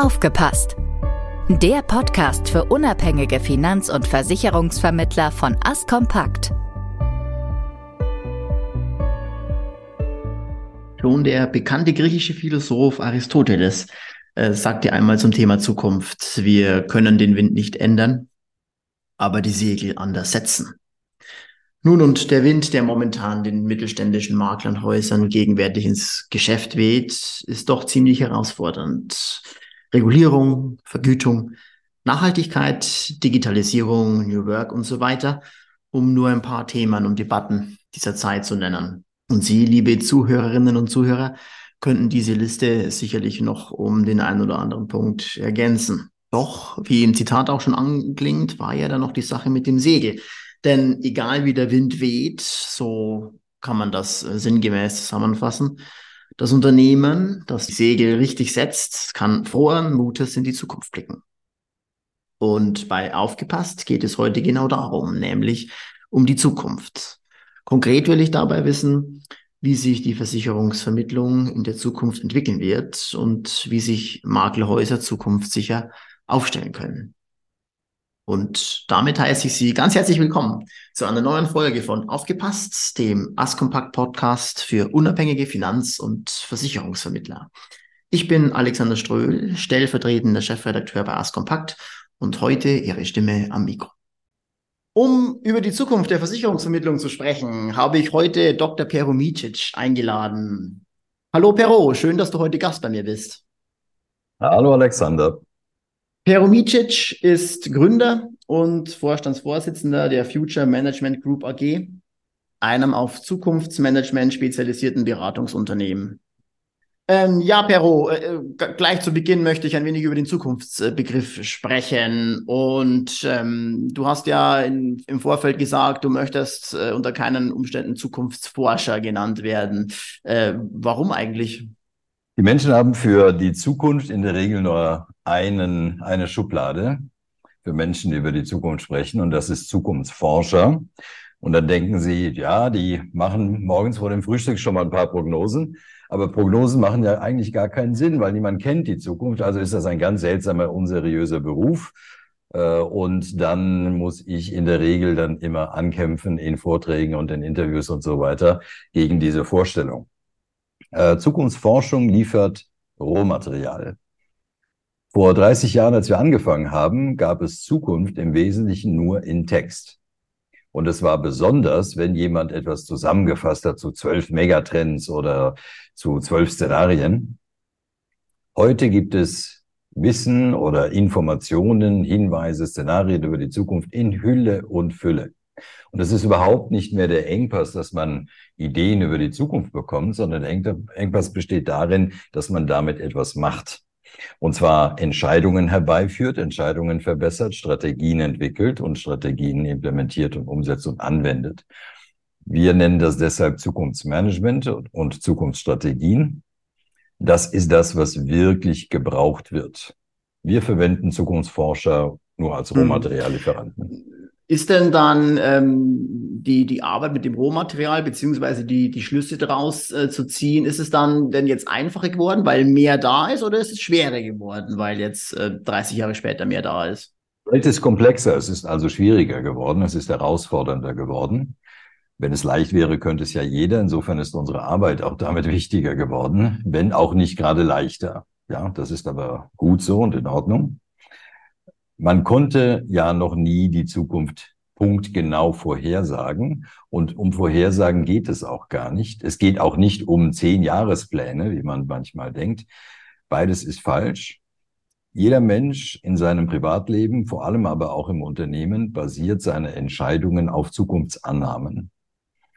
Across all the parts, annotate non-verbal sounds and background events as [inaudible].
Aufgepasst! Der Podcast für unabhängige Finanz- und Versicherungsvermittler von Askompakt. Schon der bekannte griechische Philosoph Aristoteles äh, sagte einmal zum Thema Zukunft, wir können den Wind nicht ändern, aber die Segel anders setzen. Nun und der Wind, der momentan den mittelständischen Maklerhäusern gegenwärtig ins Geschäft weht, ist doch ziemlich herausfordernd. Regulierung, Vergütung, Nachhaltigkeit, Digitalisierung, New Work und so weiter, um nur ein paar Themen und Debatten dieser Zeit zu nennen. Und Sie, liebe Zuhörerinnen und Zuhörer, könnten diese Liste sicherlich noch um den einen oder anderen Punkt ergänzen. Doch, wie im Zitat auch schon anklingt, war ja dann noch die Sache mit dem Segel. Denn egal wie der Wind weht, so kann man das äh, sinngemäß zusammenfassen, das Unternehmen, das die Segel richtig setzt, kann frohen Mutes in die Zukunft blicken. Und bei Aufgepasst geht es heute genau darum, nämlich um die Zukunft. Konkret will ich dabei wissen, wie sich die Versicherungsvermittlung in der Zukunft entwickeln wird und wie sich Maklerhäuser zukunftssicher aufstellen können. Und damit heiße ich Sie ganz herzlich willkommen zu einer neuen Folge von Aufgepasst, dem Askompakt Podcast für unabhängige Finanz- und Versicherungsvermittler. Ich bin Alexander Ströhl, stellvertretender Chefredakteur bei Askompakt und heute Ihre Stimme am Mikro. Um über die Zukunft der Versicherungsvermittlung zu sprechen, habe ich heute Dr. Pero Micic eingeladen. Hallo Pero, schön, dass du heute Gast bei mir bist. Hallo Alexander. Peromicic ist Gründer und Vorstandsvorsitzender der Future Management Group AG, einem auf Zukunftsmanagement spezialisierten Beratungsunternehmen. Ähm, ja, Pero, äh, gleich zu Beginn möchte ich ein wenig über den Zukunftsbegriff sprechen. Und ähm, du hast ja in, im Vorfeld gesagt, du möchtest äh, unter keinen Umständen Zukunftsforscher genannt werden. Äh, warum eigentlich? Die Menschen haben für die Zukunft in der Regel nur einen, eine Schublade für Menschen, die über die Zukunft sprechen, und das ist Zukunftsforscher. Und dann denken sie, ja, die machen morgens vor dem Frühstück schon mal ein paar Prognosen. Aber Prognosen machen ja eigentlich gar keinen Sinn, weil niemand kennt die Zukunft. Also ist das ein ganz seltsamer, unseriöser Beruf. Äh, und dann muss ich in der Regel dann immer ankämpfen in Vorträgen und in Interviews und so weiter gegen diese Vorstellung. Äh, Zukunftsforschung liefert Rohmaterial. Vor 30 Jahren, als wir angefangen haben, gab es Zukunft im Wesentlichen nur in Text. Und es war besonders, wenn jemand etwas zusammengefasst hat zu zwölf Megatrends oder zu zwölf Szenarien. Heute gibt es Wissen oder Informationen, Hinweise, Szenarien über die Zukunft in Hülle und Fülle. Und es ist überhaupt nicht mehr der Engpass, dass man Ideen über die Zukunft bekommt, sondern der Engpass besteht darin, dass man damit etwas macht. Und zwar Entscheidungen herbeiführt, Entscheidungen verbessert, Strategien entwickelt und Strategien implementiert und umsetzt und anwendet. Wir nennen das deshalb Zukunftsmanagement und Zukunftsstrategien. Das ist das, was wirklich gebraucht wird. Wir verwenden Zukunftsforscher nur als hm. Rohmateriallieferanten. Ist denn dann ähm, die, die Arbeit mit dem Rohmaterial beziehungsweise die, die Schlüsse daraus äh, zu ziehen, ist es dann denn jetzt einfacher geworden, weil mehr da ist oder ist es schwerer geworden, weil jetzt äh, 30 Jahre später mehr da ist? Die Welt ist komplexer, es ist also schwieriger geworden, es ist herausfordernder geworden. Wenn es leicht wäre, könnte es ja jeder. Insofern ist unsere Arbeit auch damit [laughs] wichtiger geworden, wenn auch nicht gerade leichter. Ja, das ist aber gut so und in Ordnung. Man konnte ja noch nie die Zukunft punktgenau vorhersagen. Und um Vorhersagen geht es auch gar nicht. Es geht auch nicht um zehn Jahrespläne, wie man manchmal denkt. Beides ist falsch. Jeder Mensch in seinem Privatleben, vor allem aber auch im Unternehmen, basiert seine Entscheidungen auf Zukunftsannahmen.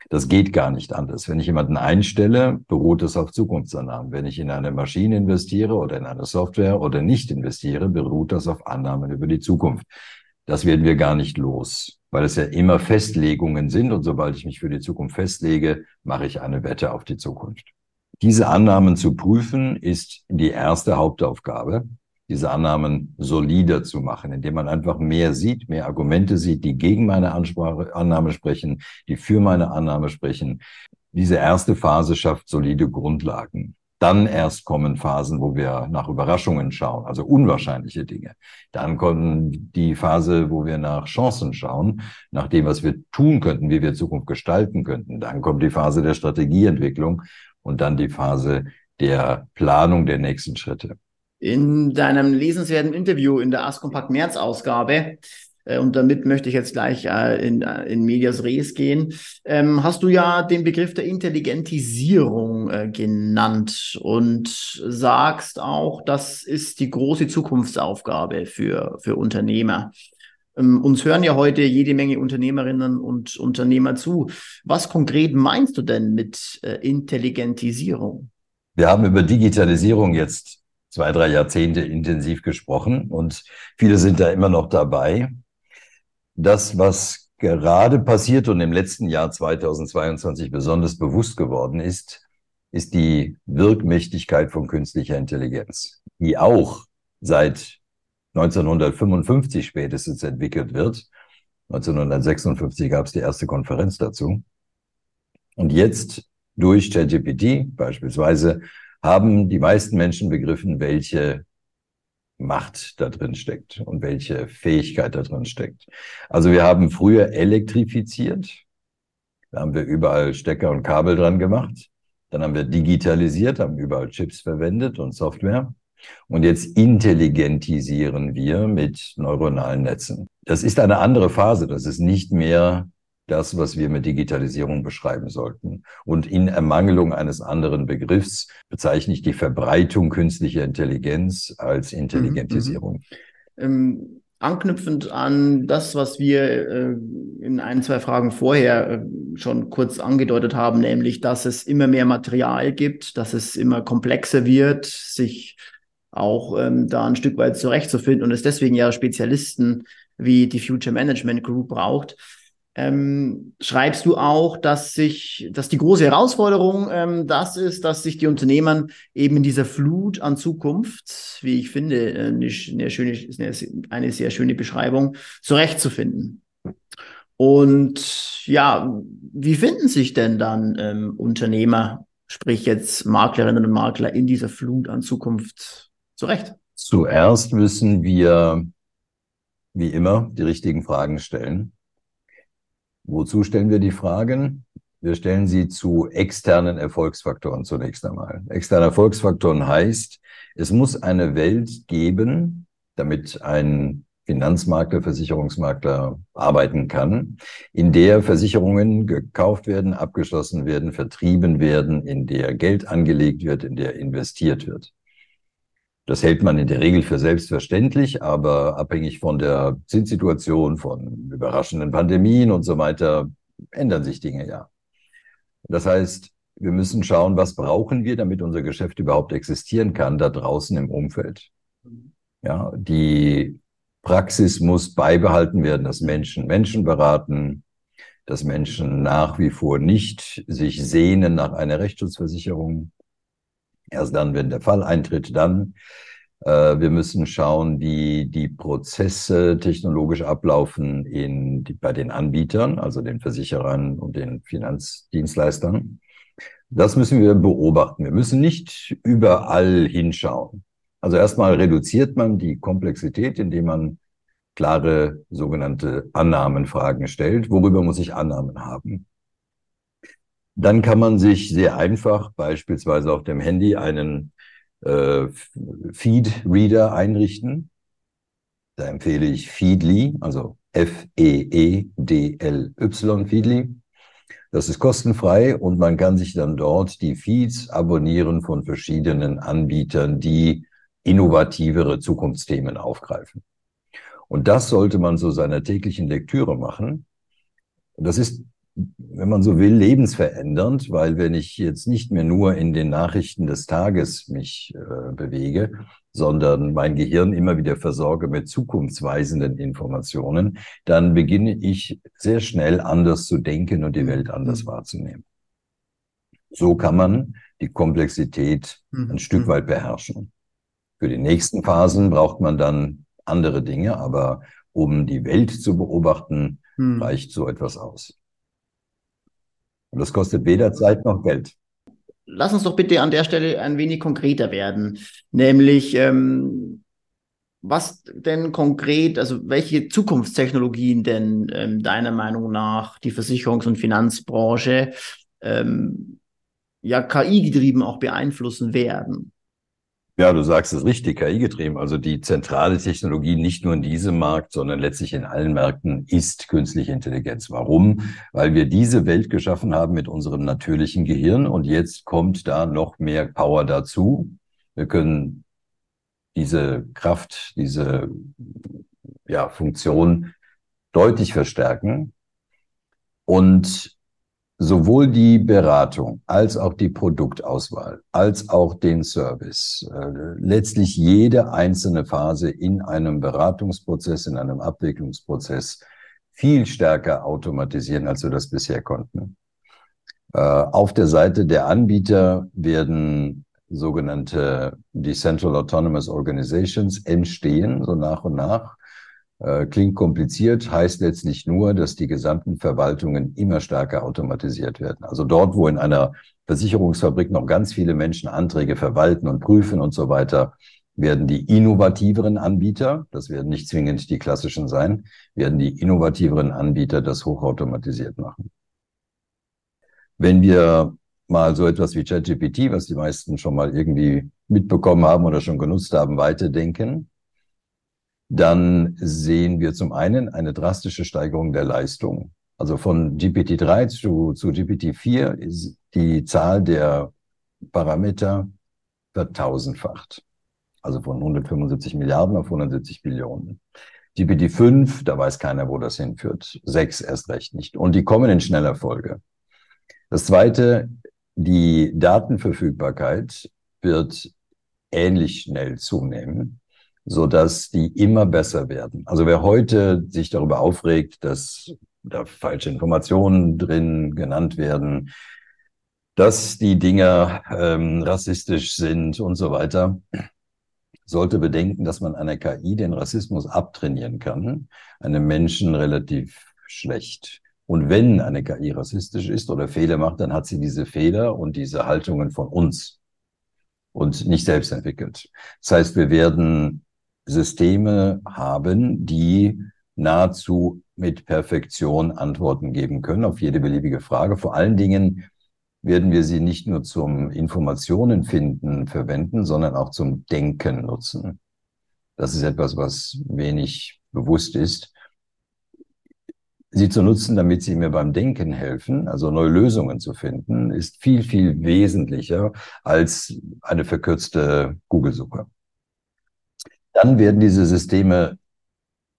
Das geht gar nicht anders. Wenn ich jemanden einstelle, beruht es auf Zukunftsannahmen. Wenn ich in eine Maschine investiere oder in eine Software oder nicht investiere, beruht das auf Annahmen über die Zukunft. Das werden wir gar nicht los, weil es ja immer Festlegungen sind und sobald ich mich für die Zukunft festlege, mache ich eine Wette auf die Zukunft. Diese Annahmen zu prüfen ist die erste Hauptaufgabe diese Annahmen solider zu machen, indem man einfach mehr sieht, mehr Argumente sieht, die gegen meine Ansprache, Annahme sprechen, die für meine Annahme sprechen. Diese erste Phase schafft solide Grundlagen. Dann erst kommen Phasen, wo wir nach Überraschungen schauen, also unwahrscheinliche Dinge. Dann kommt die Phase, wo wir nach Chancen schauen, nach dem, was wir tun könnten, wie wir Zukunft gestalten könnten. Dann kommt die Phase der Strategieentwicklung und dann die Phase der Planung der nächsten Schritte. In deinem lesenswerten Interview in der Askompakt März Ausgabe äh, und damit möchte ich jetzt gleich äh, in, äh, in Medias Res gehen. Ähm, hast du ja den Begriff der Intelligentisierung äh, genannt und sagst auch, das ist die große Zukunftsaufgabe für, für Unternehmer. Ähm, uns hören ja heute jede Menge Unternehmerinnen und Unternehmer zu. Was konkret meinst du denn mit äh, Intelligentisierung? Wir haben über Digitalisierung jetzt zwei, drei Jahrzehnte intensiv gesprochen und viele sind da immer noch dabei das, was gerade passiert und im letzten Jahr 2022 besonders bewusst geworden ist, ist die Wirkmächtigkeit von künstlicher Intelligenz, die auch seit 1955 spätestens entwickelt wird. 1956 gab es die erste Konferenz dazu. Und jetzt durch ChatGPT beispielsweise haben die meisten Menschen begriffen, welche Macht da drin steckt und welche Fähigkeit da drin steckt. Also wir haben früher elektrifiziert. Da haben wir überall Stecker und Kabel dran gemacht. Dann haben wir digitalisiert, haben überall Chips verwendet und Software. Und jetzt intelligentisieren wir mit neuronalen Netzen. Das ist eine andere Phase. Das ist nicht mehr das, was wir mit Digitalisierung beschreiben sollten. Und in Ermangelung eines anderen Begriffs bezeichne ich die Verbreitung künstlicher Intelligenz als Intelligentisierung. Mhm, ähm, anknüpfend an das, was wir äh, in ein, zwei Fragen vorher äh, schon kurz angedeutet haben, nämlich, dass es immer mehr Material gibt, dass es immer komplexer wird, sich auch ähm, da ein Stück weit zurechtzufinden und es deswegen ja Spezialisten wie die Future Management Group braucht ähm, schreibst du auch, dass sich, dass die große Herausforderung ähm, das ist, dass sich die Unternehmen eben in dieser Flut an Zukunft, wie ich finde, äh, eine, eine schöne, eine sehr schöne Beschreibung, zurechtzufinden. Und ja, wie finden sich denn dann ähm, Unternehmer, sprich jetzt Maklerinnen und Makler, in dieser Flut an Zukunft zurecht? Zuerst müssen wir, wie immer, die richtigen Fragen stellen. Wozu stellen wir die Fragen? Wir stellen sie zu externen Erfolgsfaktoren zunächst einmal. Externe Erfolgsfaktoren heißt, es muss eine Welt geben, damit ein Finanzmakler, Versicherungsmakler arbeiten kann, in der Versicherungen gekauft werden, abgeschlossen werden, vertrieben werden, in der Geld angelegt wird, in der investiert wird. Das hält man in der Regel für selbstverständlich, aber abhängig von der Zinssituation, von überraschenden Pandemien und so weiter, ändern sich Dinge ja. Das heißt, wir müssen schauen, was brauchen wir, damit unser Geschäft überhaupt existieren kann, da draußen im Umfeld. Ja, die Praxis muss beibehalten werden, dass Menschen Menschen beraten, dass Menschen nach wie vor nicht sich sehnen nach einer Rechtsschutzversicherung, Erst dann, wenn der Fall eintritt, dann. Äh, wir müssen schauen, wie die Prozesse technologisch ablaufen in, die, bei den Anbietern, also den Versicherern und den Finanzdienstleistern. Das müssen wir beobachten. Wir müssen nicht überall hinschauen. Also erstmal reduziert man die Komplexität, indem man klare sogenannte Annahmenfragen stellt. Worüber muss ich Annahmen haben? Dann kann man sich sehr einfach beispielsweise auf dem Handy einen äh, Feed-Reader einrichten. Da empfehle ich Feedly, also F-E-E-D-L-Y, Feedly. Das ist kostenfrei und man kann sich dann dort die Feeds abonnieren von verschiedenen Anbietern, die innovativere Zukunftsthemen aufgreifen. Und das sollte man zu seiner täglichen Lektüre machen. Das ist wenn man so will, lebensverändernd, weil wenn ich jetzt nicht mehr nur in den Nachrichten des Tages mich äh, bewege, sondern mein Gehirn immer wieder versorge mit zukunftsweisenden Informationen, dann beginne ich sehr schnell anders zu denken und die Welt anders mhm. wahrzunehmen. So kann man die Komplexität mhm. ein Stück weit beherrschen. Für die nächsten Phasen braucht man dann andere Dinge, aber um die Welt zu beobachten, mhm. reicht so etwas aus. Und das kostet weder Zeit noch Geld. lass uns doch bitte an der Stelle ein wenig konkreter werden. Nämlich, ähm, was denn konkret, also welche Zukunftstechnologien denn ähm, deiner Meinung nach die Versicherungs- und Finanzbranche ähm, ja KI-getrieben auch beeinflussen werden? Ja, du sagst es richtig, KI-getrieben. Also die zentrale Technologie nicht nur in diesem Markt, sondern letztlich in allen Märkten ist künstliche Intelligenz. Warum? Weil wir diese Welt geschaffen haben mit unserem natürlichen Gehirn und jetzt kommt da noch mehr Power dazu. Wir können diese Kraft, diese ja, Funktion deutlich verstärken. Und sowohl die Beratung als auch die Produktauswahl, als auch den Service, äh, letztlich jede einzelne Phase in einem Beratungsprozess, in einem Abwicklungsprozess viel stärker automatisieren, als wir das bisher konnten. Äh, auf der Seite der Anbieter werden sogenannte Decentral Autonomous Organizations entstehen, so nach und nach. Äh, klingt kompliziert, heißt letztlich nur, dass die gesamten Verwaltungen immer stärker automatisiert werden. Also dort, wo in einer Versicherungsfabrik noch ganz viele Menschen Anträge verwalten und prüfen und so weiter, werden die innovativeren Anbieter, das werden nicht zwingend die klassischen sein, werden die innovativeren Anbieter das hochautomatisiert machen. Wenn wir mal so etwas wie ChatGPT, was die meisten schon mal irgendwie mitbekommen haben oder schon genutzt haben, weiterdenken, dann sehen wir zum einen eine drastische Steigerung der Leistung. Also von GPT-3 zu, zu GPT-4 ist die Zahl der Parameter vertausendfacht. Also von 175 Milliarden auf 170 Billionen. GPT-5, da weiß keiner, wo das hinführt. 6 erst recht nicht. Und die kommen in schneller Folge. Das zweite, die Datenverfügbarkeit wird ähnlich schnell zunehmen, so dass die immer besser werden. Also wer heute sich darüber aufregt, dass da falsche Informationen drin genannt werden, dass die Dinger ähm, rassistisch sind und so weiter, sollte bedenken, dass man einer KI den Rassismus abtrainieren kann, einem Menschen relativ schlecht. Und wenn eine KI rassistisch ist oder Fehler macht, dann hat sie diese Fehler und diese Haltungen von uns und nicht selbst entwickelt. Das heißt, wir werden Systeme haben, die nahezu mit Perfektion Antworten geben können auf jede beliebige Frage. Vor allen Dingen werden wir sie nicht nur zum Informationen finden verwenden, sondern auch zum Denken nutzen. Das ist etwas, was wenig bewusst ist sie zu nutzen, damit sie mir beim Denken helfen, also neue Lösungen zu finden, ist viel, viel wesentlicher als eine verkürzte Google-Suche. Dann werden diese Systeme,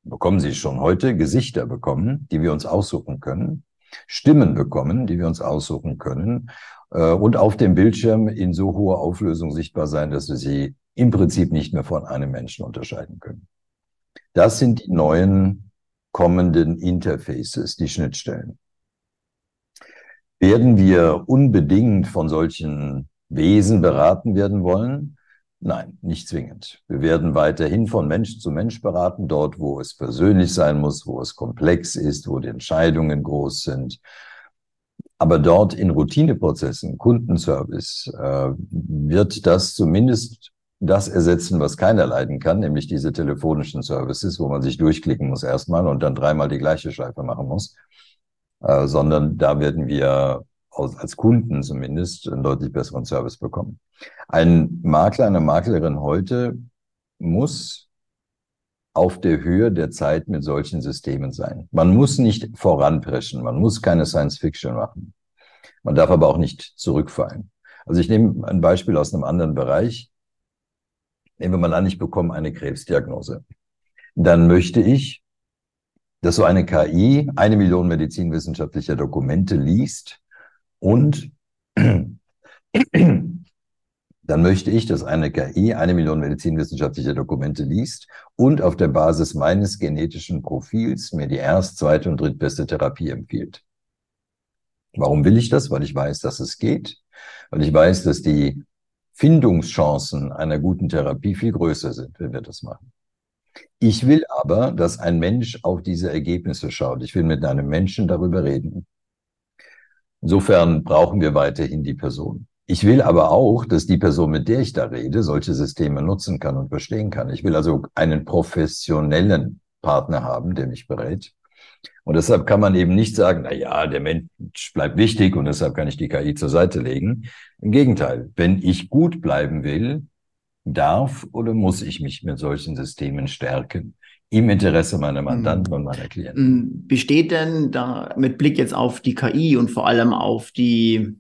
bekommen sie schon heute, Gesichter bekommen, die wir uns aussuchen können, Stimmen bekommen, die wir uns aussuchen können äh, und auf dem Bildschirm in so hoher Auflösung sichtbar sein, dass wir sie im Prinzip nicht mehr von einem Menschen unterscheiden können. Das sind die neuen kommenden Interfaces, die Schnittstellen. Werden wir unbedingt von solchen Wesen beraten werden wollen? Nein, nicht zwingend. Wir werden weiterhin von Mensch zu Mensch beraten, dort, wo es persönlich sein muss, wo es komplex ist, wo die Entscheidungen groß sind. Aber dort in Routineprozessen, Kundenservice, äh, wird das zumindest das ersetzen, was keiner leiden kann, nämlich diese telefonischen Services, wo man sich durchklicken muss erstmal und dann dreimal die gleiche Schleife machen muss, äh, sondern da werden wir als Kunden zumindest einen deutlich besseren Service bekommen. Ein Makler, eine Maklerin heute muss auf der Höhe der Zeit mit solchen Systemen sein. Man muss nicht voranpreschen, man muss keine Science Fiction machen. Man darf aber auch nicht zurückfallen. Also ich nehme ein Beispiel aus einem anderen Bereich. Nehmen wir mal an, ich bekomme eine Krebsdiagnose. Dann möchte ich, dass so eine KI eine Million medizinwissenschaftlicher Dokumente liest und [clears throat] dann möchte ich, dass eine KI eine Million medizinwissenschaftlicher Dokumente liest und auf der Basis meines genetischen Profils mir die erst, zweite und drittbeste Therapie empfiehlt. Warum will ich das? Weil ich weiß, dass es geht. Weil ich weiß, dass die Findungschancen einer guten Therapie viel größer sind, wenn wir das machen. Ich will aber, dass ein Mensch auf diese Ergebnisse schaut. Ich will mit einem Menschen darüber reden. Insofern brauchen wir weiterhin die Person. Ich will aber auch, dass die Person, mit der ich da rede, solche Systeme nutzen kann und verstehen kann. Ich will also einen professionellen Partner haben, der mich berät. Und deshalb kann man eben nicht sagen, na ja, der Mensch bleibt wichtig und deshalb kann ich die KI zur Seite legen. Im Gegenteil, wenn ich gut bleiben will, darf oder muss ich mich mit solchen Systemen stärken? Im Interesse meiner Mandanten und meiner Klienten. Hm, besteht denn da mit Blick jetzt auf die KI und vor allem auf die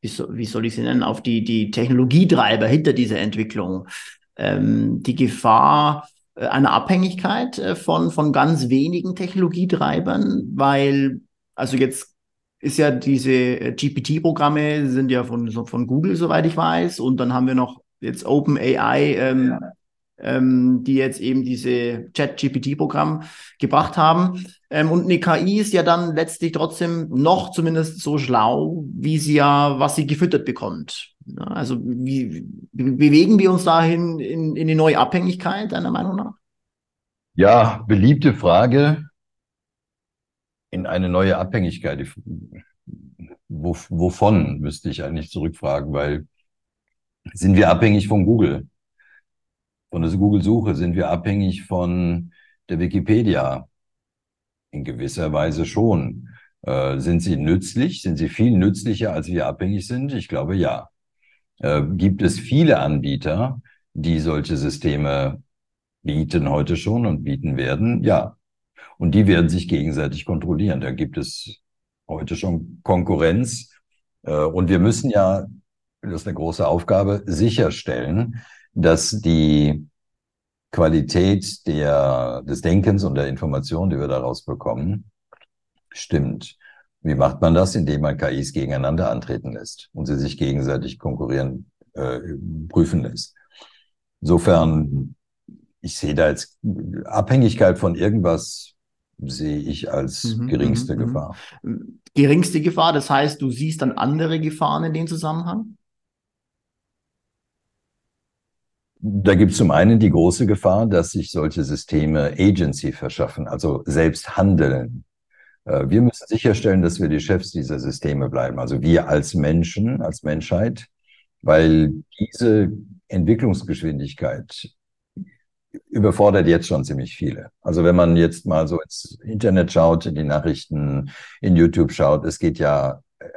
wie, so, wie soll ich sie nennen, auf die, die Technologietreiber hinter dieser Entwicklung. Ähm, die Gefahr äh, einer Abhängigkeit äh, von, von ganz wenigen Technologietreibern, weil, also jetzt ist ja diese äh, GPT-Programme sind ja von, von Google, soweit ich weiß, und dann haben wir noch jetzt OpenAI, ähm, ja ähm, die jetzt eben diese Chat-GPT-Programm gebracht haben. Ähm, und eine KI ist ja dann letztlich trotzdem noch zumindest so schlau, wie sie ja, was sie gefüttert bekommt. Ja, also wie, wie bewegen wir uns dahin in, in die neue Abhängigkeit, deiner Meinung nach? Ja, beliebte Frage. In eine neue Abhängigkeit. Wo, wovon müsste ich eigentlich zurückfragen, weil sind wir abhängig von Google? Von der Google-Suche sind wir abhängig von der Wikipedia. In gewisser Weise schon. Äh, sind sie nützlich? Sind sie viel nützlicher, als wir abhängig sind? Ich glaube ja. Äh, gibt es viele Anbieter, die solche Systeme bieten heute schon und bieten werden? Ja. Und die werden sich gegenseitig kontrollieren. Da gibt es heute schon Konkurrenz. Äh, und wir müssen ja, das ist eine große Aufgabe, sicherstellen, dass die Qualität der, des Denkens und der Information, die wir daraus bekommen, stimmt. Wie macht man das? Indem man KIs gegeneinander antreten lässt und sie sich gegenseitig konkurrieren, äh, prüfen lässt. Insofern, ich sehe da jetzt Abhängigkeit von irgendwas sehe ich als mhm, geringste mhm, mhm. Gefahr. Geringste Gefahr, das heißt, du siehst dann andere Gefahren in dem Zusammenhang? Da gibt es zum einen die große Gefahr, dass sich solche Systeme Agency verschaffen, also selbst handeln. Äh, wir müssen sicherstellen, dass wir die Chefs dieser Systeme bleiben, also wir als Menschen, als Menschheit, weil diese Entwicklungsgeschwindigkeit überfordert jetzt schon ziemlich viele. Also wenn man jetzt mal so ins Internet schaut, in die Nachrichten, in YouTube schaut, es geht ja äh,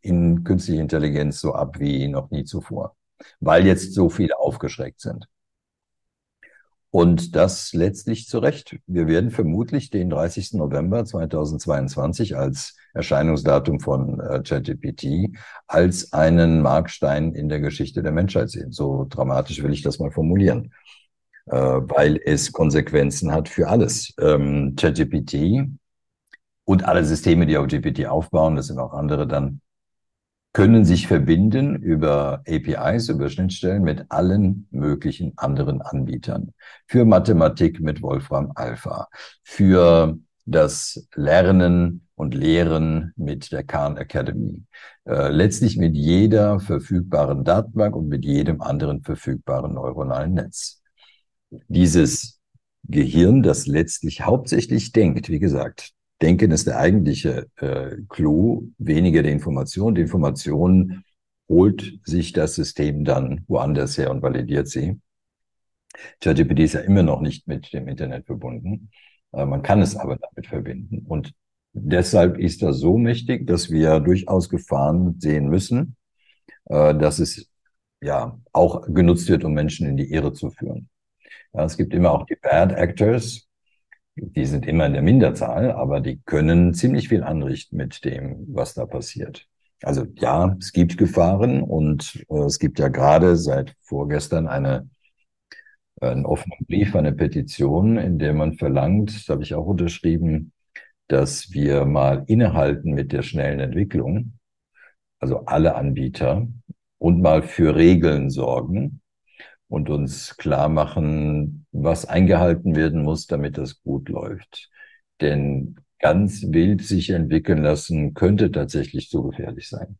in künstliche Intelligenz so ab wie noch nie zuvor weil jetzt so viele aufgeschreckt sind. Und das letztlich zu Recht. Wir werden vermutlich den 30. November 2022 als Erscheinungsdatum von äh, ChatGPT als einen Markstein in der Geschichte der Menschheit sehen. So dramatisch will ich das mal formulieren, äh, weil es Konsequenzen hat für alles. Ähm, ChatGPT und alle Systeme, die auf GPT aufbauen, das sind auch andere dann, können sich verbinden über APIs, über Schnittstellen mit allen möglichen anderen Anbietern. Für Mathematik mit Wolfram Alpha, für das Lernen und Lehren mit der Khan Academy. Äh, letztlich mit jeder verfügbaren Datenbank und mit jedem anderen verfügbaren neuronalen Netz. Dieses Gehirn, das letztlich hauptsächlich denkt, wie gesagt, Denken ist der eigentliche äh, Clou, weniger die Information. Die Information holt sich das System dann woanders her und validiert sie. ChatGPT ist ja immer noch nicht mit dem Internet verbunden. Äh, man kann es aber damit verbinden. Und deshalb ist das so mächtig, dass wir durchaus Gefahren sehen müssen, äh, dass es ja auch genutzt wird, um Menschen in die Irre zu führen. Ja, es gibt immer auch die Bad Actors, die sind immer in der Minderzahl, aber die können ziemlich viel anrichten mit dem, was da passiert. Also ja, es gibt Gefahren und äh, es gibt ja gerade seit vorgestern eine, einen offenen Brief, eine Petition, in der man verlangt, das habe ich auch unterschrieben, dass wir mal innehalten mit der schnellen Entwicklung, also alle Anbieter, und mal für Regeln sorgen, und uns klar machen, was eingehalten werden muss, damit das gut läuft. Denn ganz wild sich entwickeln lassen könnte tatsächlich zu gefährlich sein.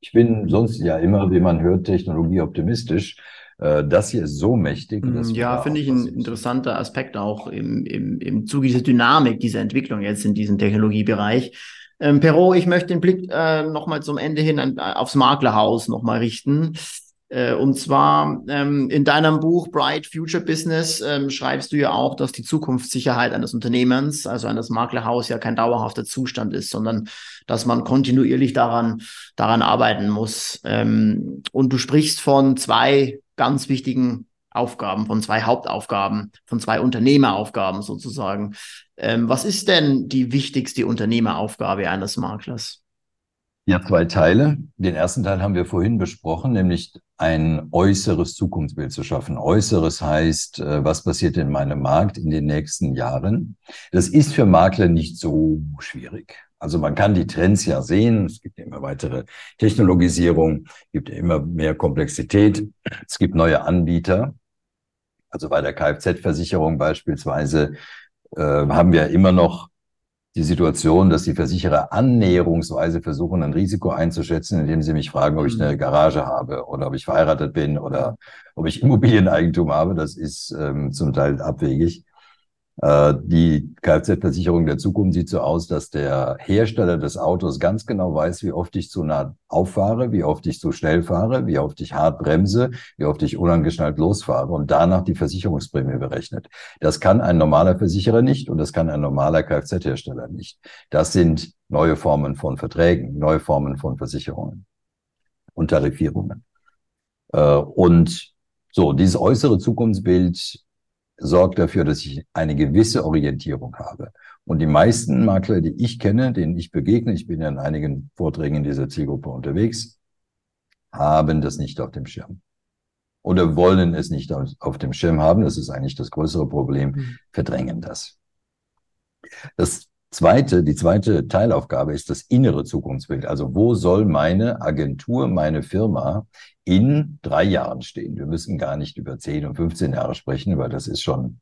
Ich bin sonst ja immer, wie man hört, Technologie optimistisch. Äh, das hier ist so mächtig. ja, finde ich ein interessanter Aspekt auch im, im, im Zuge dieser Dynamik, dieser Entwicklung jetzt in diesem Technologiebereich Ähm, Perot, ich möchte den Blick äh, nochmal zum Ende hin an, aufs Maklerhaus nochmal richten. Äh, und zwar ähm, in deinem Buch Bright Future Business ähm, schreibst du ja auch, dass die Zukunftssicherheit eines Unternehmens, also eines Maklerhaus, ja kein dauerhafter Zustand ist, sondern dass man kontinuierlich daran, daran arbeiten muss. Ähm, und du sprichst von zwei ganz wichtigen Aufgaben, von zwei Hauptaufgaben, von zwei Unternehmeraufgaben sozusagen. Ähm, was ist denn die wichtigste Unternehmeraufgabe eines Maklers? Ja, zwei Teile. Den ersten Teil haben wir vorhin besprochen, nämlich ein äußeres Zukunftsbild zu schaffen. Äußeres heißt, äh, was passiert in meinem Markt in den nächsten Jahren? Das ist für Makler nicht so schwierig. Also man kann die Trends ja sehen. Es gibt immer weitere Technologisierung, gibt immer mehr Komplexität. Es gibt neue Anbieter. Also bei der Kfz-Versicherung beispielsweise äh, haben wir immer noch die Situation, dass die Versicherer annäherungsweise versuchen, ein Risiko einzuschätzen, indem sie mich fragen, ob ich eine mhm. Garage habe oder ob ich verheiratet bin oder ob ich Immobilieneigentum habe. Das ist ähm, zum Teil abwegig. Äh, die Kfz-Versicherung der Zukunft sieht so aus, dass der Hersteller des Autos ganz genau weiß, wie oft ich zu nah auffahre, wie oft ich zu schnell fahre, wie oft ich hart bremse, wie oft ich unangeschnallt losfahre und danach die Versicherungsprämie berechnet. Das kann ein normaler Versicherer nicht und das kann ein normaler Kfz-Hersteller nicht. Das sind neue Formen von Verträgen, neue Formen von Versicherungen und Tarifierungen. Äh, und so, dieses äußere Zukunftsbild sorgt dafür, dass ich eine gewisse Orientierung habe. Und die meisten Makler, die ich kenne, denen ich begegne, ich bin ja in einigen Vorträgen in dieser Zielgruppe unterwegs, haben das nicht auf dem Schirm. Oder wollen es nicht auf dem Schirm haben. Das ist eigentlich das größere Problem. Mhm. Verdrängen das. Das zweite, die zweite Teilaufgabe ist das innere Zukunftsbild. Also wo soll meine Agentur, meine Firma in drei Jahren stehen. Wir müssen gar nicht über 10 und 15 Jahre sprechen, weil das ist schon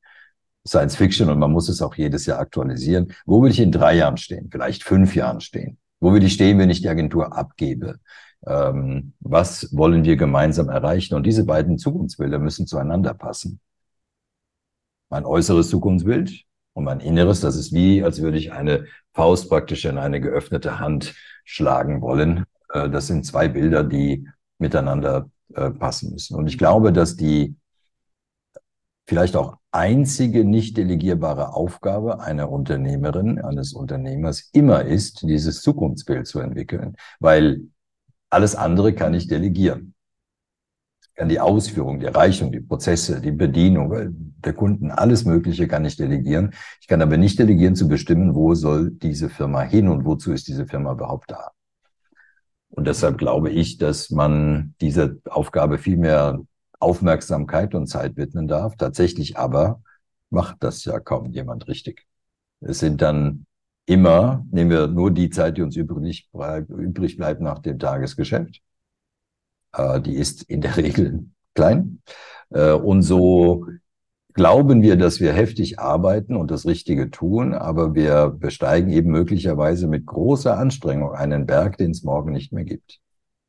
Science Fiction und man muss es auch jedes Jahr aktualisieren. Wo will ich in drei Jahren stehen? Vielleicht fünf Jahren stehen? Wo will ich stehen, wenn ich die Agentur abgebe? Ähm, was wollen wir gemeinsam erreichen? Und diese beiden Zukunftsbilder müssen zueinander passen. Mein äußeres Zukunftsbild und mein inneres, das ist wie, als würde ich eine Faust praktisch in eine geöffnete Hand schlagen wollen. Äh, das sind zwei Bilder, die miteinander äh, passen müssen. Und ich glaube, dass die vielleicht auch einzige nicht delegierbare Aufgabe einer Unternehmerin, eines Unternehmers immer ist, dieses Zukunftsbild zu entwickeln, weil alles andere kann ich delegieren. Kann die Ausführung, die Erreichung, die Prozesse, die Bedienung der Kunden, alles Mögliche kann ich delegieren. Ich kann aber nicht delegieren zu bestimmen, wo soll diese Firma hin und wozu ist diese Firma überhaupt da. Und deshalb glaube ich, dass man dieser Aufgabe viel mehr Aufmerksamkeit und Zeit widmen darf. Tatsächlich aber macht das ja kaum jemand richtig. Es sind dann immer, nehmen wir nur die Zeit, die uns übrig, übrig bleibt nach dem Tagesgeschäft. Äh, die ist in der [laughs] Regel klein. Äh, und so glauben wir, dass wir heftig arbeiten und das Richtige tun, aber wir besteigen eben möglicherweise mit großer Anstrengung einen Berg, den es morgen nicht mehr gibt.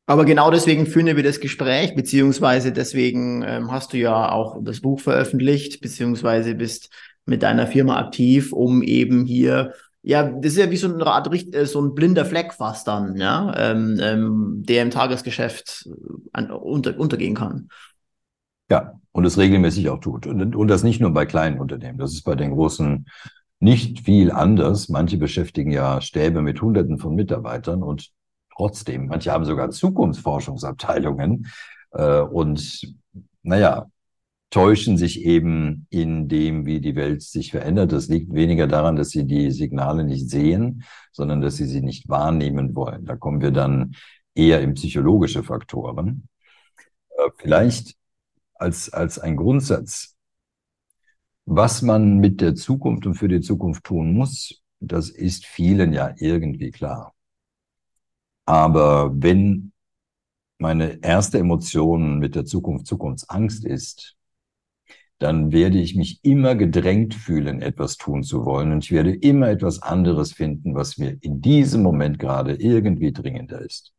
Aber genau deswegen führen wir das Gespräch, beziehungsweise deswegen ähm, hast du ja auch das Buch veröffentlicht, beziehungsweise bist mit deiner Firma aktiv, um eben hier, ja, das ist ja wie so eine Art, äh, so ein blinder Fleck fast dann, ja, ähm, ähm, der im Tagesgeschäft an, unter, untergehen kann. Ja, und es regelmäßig auch tut. Und, und das nicht nur bei kleinen Unternehmen, das ist bei den großen nicht viel anders. Manche beschäftigen ja Stäbe mit Hunderten von Mitarbeitern und trotzdem, manche haben sogar Zukunftsforschungsabteilungen äh, und naja, täuschen sich eben in dem, wie die Welt sich verändert. Das liegt weniger daran, dass sie die Signale nicht sehen, sondern dass sie sie nicht wahrnehmen wollen. Da kommen wir dann eher in psychologische Faktoren. Äh, vielleicht als, als ein Grundsatz. Was man mit der Zukunft und für die Zukunft tun muss, das ist vielen ja irgendwie klar. Aber wenn meine erste Emotion mit der Zukunft Zukunftsangst ist, dann werde ich mich immer gedrängt fühlen, etwas tun zu wollen. Und ich werde immer etwas anderes finden, was mir in diesem Moment gerade irgendwie dringender ist.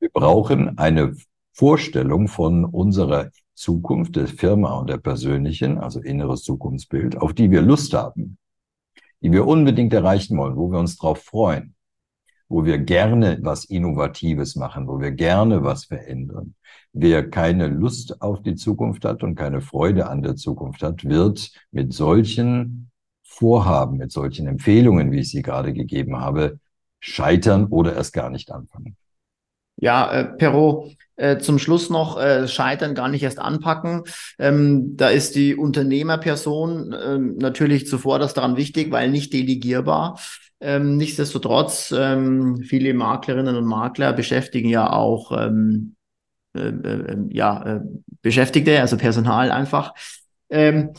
Wir brauchen eine Vorstellung von unserer Zukunft der Firma und der persönlichen, also inneres Zukunftsbild, auf die wir Lust haben, die wir unbedingt erreichen wollen, wo wir uns drauf freuen. Wo wir gerne was Innovatives machen, wo wir gerne was verändern. Wer keine Lust auf die Zukunft hat und keine Freude an der Zukunft hat, wird mit solchen Vorhaben, mit solchen Empfehlungen, wie ich sie gerade gegeben habe, scheitern oder erst gar nicht anfangen. Ja, äh, Perot, äh, zum Schluss noch äh, Scheitern gar nicht erst anpacken. Ähm, da ist die Unternehmerperson äh, natürlich zuvor das daran wichtig, weil nicht delegierbar. Ähm, nichtsdestotrotz, ähm, viele Maklerinnen und Makler beschäftigen ja auch ähm, äh, äh, ja, äh, Beschäftigte, also Personal einfach. Ähm,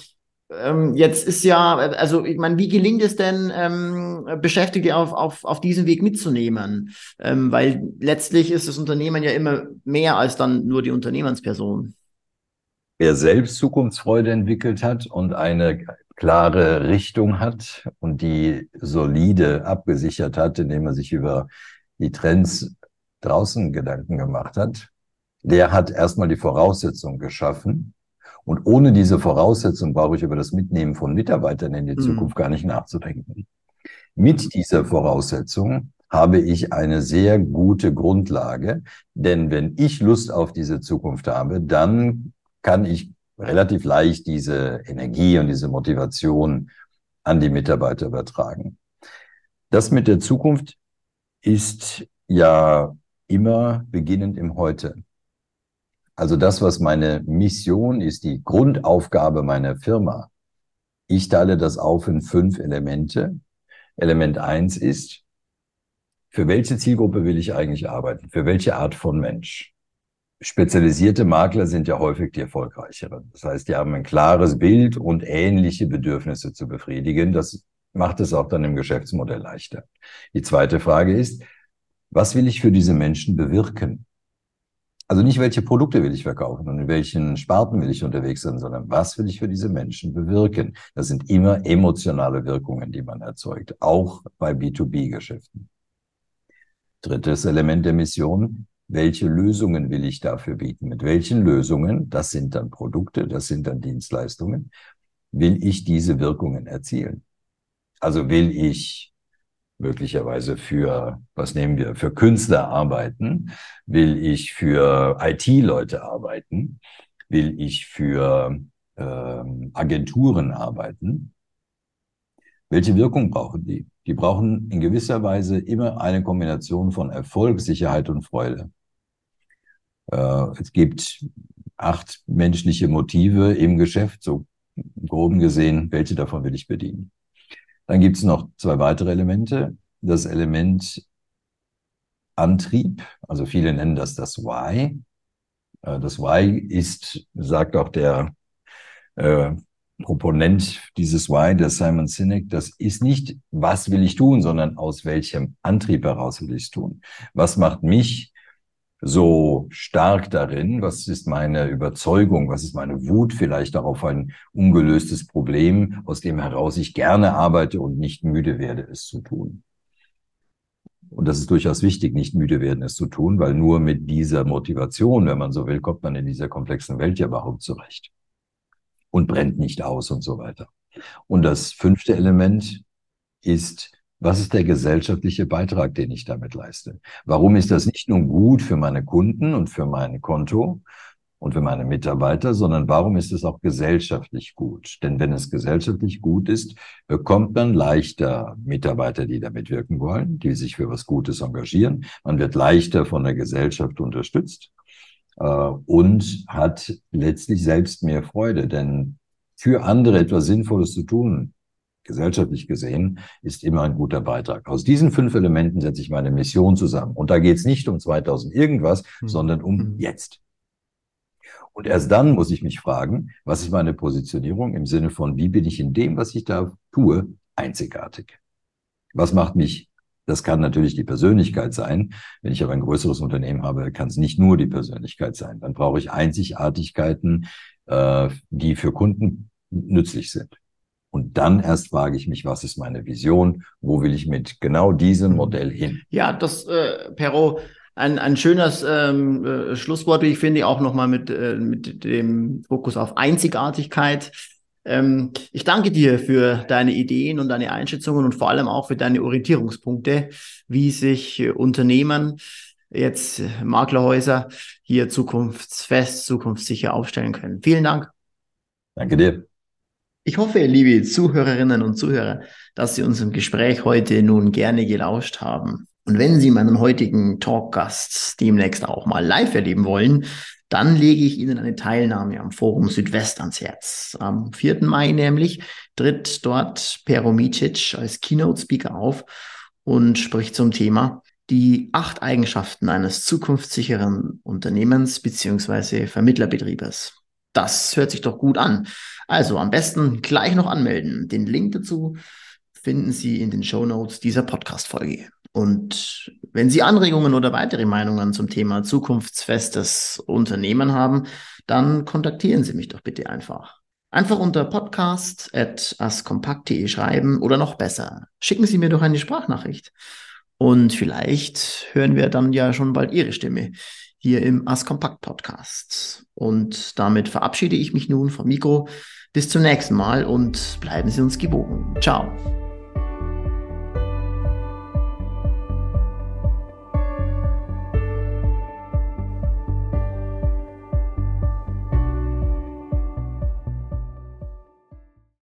ähm, jetzt ist ja, also ich meine, wie gelingt es denn, ähm, Beschäftigte auf, auf, auf diesen Weg mitzunehmen? Ähm, weil letztlich ist das Unternehmen ja immer mehr als dann nur die Unternehmensperson. Wer selbst Zukunftsfreude entwickelt hat und eine klare Richtung hat und die solide abgesichert hat, indem er sich über die Trends draußen Gedanken gemacht hat, der hat erstmal die Voraussetzung geschaffen, und ohne diese Voraussetzung brauche ich über das Mitnehmen von Mitarbeitern in die mhm. Zukunft gar nicht nachzudenken. Mit dieser Voraussetzung habe ich eine sehr gute Grundlage, denn wenn ich Lust auf diese Zukunft habe, dann kann ich relativ leicht diese Energie und diese Motivation an die Mitarbeiter übertragen. Das mit der Zukunft ist ja immer beginnend im Heute. Also das, was meine Mission ist, die Grundaufgabe meiner Firma. Ich teile das auf in fünf Elemente. Element eins ist, für welche Zielgruppe will ich eigentlich arbeiten? Für welche Art von Mensch? Spezialisierte Makler sind ja häufig die erfolgreicheren. Das heißt, die haben ein klares Bild und ähnliche Bedürfnisse zu befriedigen. Das macht es auch dann im Geschäftsmodell leichter. Die zweite Frage ist, was will ich für diese Menschen bewirken? Also nicht, welche Produkte will ich verkaufen und in welchen Sparten will ich unterwegs sein, sondern was will ich für diese Menschen bewirken. Das sind immer emotionale Wirkungen, die man erzeugt, auch bei B2B-Geschäften. Drittes Element der Mission, welche Lösungen will ich dafür bieten? Mit welchen Lösungen, das sind dann Produkte, das sind dann Dienstleistungen, will ich diese Wirkungen erzielen? Also will ich möglicherweise für, was nehmen wir, für Künstler arbeiten? Will ich für IT-Leute arbeiten? Will ich für ähm, Agenturen arbeiten? Welche Wirkung brauchen die? Die brauchen in gewisser Weise immer eine Kombination von Erfolg, Sicherheit und Freude. Äh, es gibt acht menschliche Motive im Geschäft, so groben gesehen, welche davon will ich bedienen? Dann gibt es noch zwei weitere Elemente. Das Element Antrieb, also viele nennen das das Why. Äh, das Why ist, sagt auch der äh, Proponent dieses Why, der Simon Sinek, das ist nicht, was will ich tun, sondern aus welchem Antrieb heraus will ich es tun. Was macht mich so stark darin? Was ist meine Überzeugung? Was ist meine Wut vielleicht auch auf ein ungelöstes Problem, aus dem heraus ich gerne arbeite und nicht müde werde, es zu tun? Und das ist durchaus wichtig, nicht müde werden, es zu tun, weil nur mit dieser Motivation, wenn man so will, kommt man in dieser komplexen Welt ja überhaupt zurecht und brennt nicht aus und so weiter. Und das fünfte Element ist was ist der gesellschaftliche Beitrag, den ich damit leiste? Warum ist das nicht nur gut für meine Kunden und für mein Konto und für meine Mitarbeiter, sondern warum ist es auch gesellschaftlich gut? Denn wenn es gesellschaftlich gut ist, bekommt man leichter Mitarbeiter, die da mitwirken wollen, die sich für was Gutes engagieren. Man wird leichter von der Gesellschaft unterstützt äh, und hat letztlich selbst mehr Freude, denn für andere etwas Sinnvolles zu tun, gesellschaftlich gesehen, ist immer ein guter Beitrag. Aus diesen fünf Elementen setze ich meine Mission zusammen. Und da geht es nicht um 2000 irgendwas, mhm. sondern um mhm. jetzt. Und erst dann muss ich mich fragen, was ist meine Positionierung im Sinne von, wie bin ich in dem, was ich da tue, einzigartig? Was macht mich das kann natürlich die Persönlichkeit sein. Wenn ich aber ein größeres Unternehmen habe, kann es nicht nur die Persönlichkeit sein. Dann brauche ich Einzigartigkeiten, äh, die für Kunden nützlich sind. Und dann erst frage ich mich, was ist meine Vision? Wo will ich mit genau diesem mhm. Modell hin? Ja, das, äh, Perro, ein, ein schönes ähm, äh, Schlusswort, wie ich finde, auch nochmal mit, äh, mit dem Fokus auf Einzigartigkeit. Ähm, ich danke dir für deine Ideen und deine Einschätzungen und vor allem auch für deine Orientierungspunkte, wie sich äh, Unternehmen, jetzt äh, Maklerhäuser, hier zukunftsfest, zukunftssicher aufstellen können. Vielen Dank. Danke dir. Ich hoffe, liebe Zuhörerinnen und Zuhörer, dass Sie unserem Gespräch heute nun gerne gelauscht haben. Und wenn Sie meinen heutigen Talkgast demnächst auch mal live erleben wollen, dann lege ich Ihnen eine Teilnahme am Forum Südwest ans Herz. Am 4. Mai nämlich tritt dort Peromicic als Keynote-Speaker auf und spricht zum Thema die acht Eigenschaften eines zukunftssicheren Unternehmens beziehungsweise Vermittlerbetriebes. Das hört sich doch gut an. Also am besten gleich noch anmelden. Den Link dazu finden Sie in den Show Notes dieser Podcast-Folge. Und wenn Sie Anregungen oder weitere Meinungen zum Thema zukunftsfestes Unternehmen haben, dann kontaktieren Sie mich doch bitte einfach. Einfach unter podcast.askompakt.de schreiben oder noch besser, schicken Sie mir doch eine Sprachnachricht. Und vielleicht hören wir dann ja schon bald Ihre Stimme hier im Askompakt Podcast. Und damit verabschiede ich mich nun vom Mikro. Bis zum nächsten Mal und bleiben Sie uns gewogen. Ciao.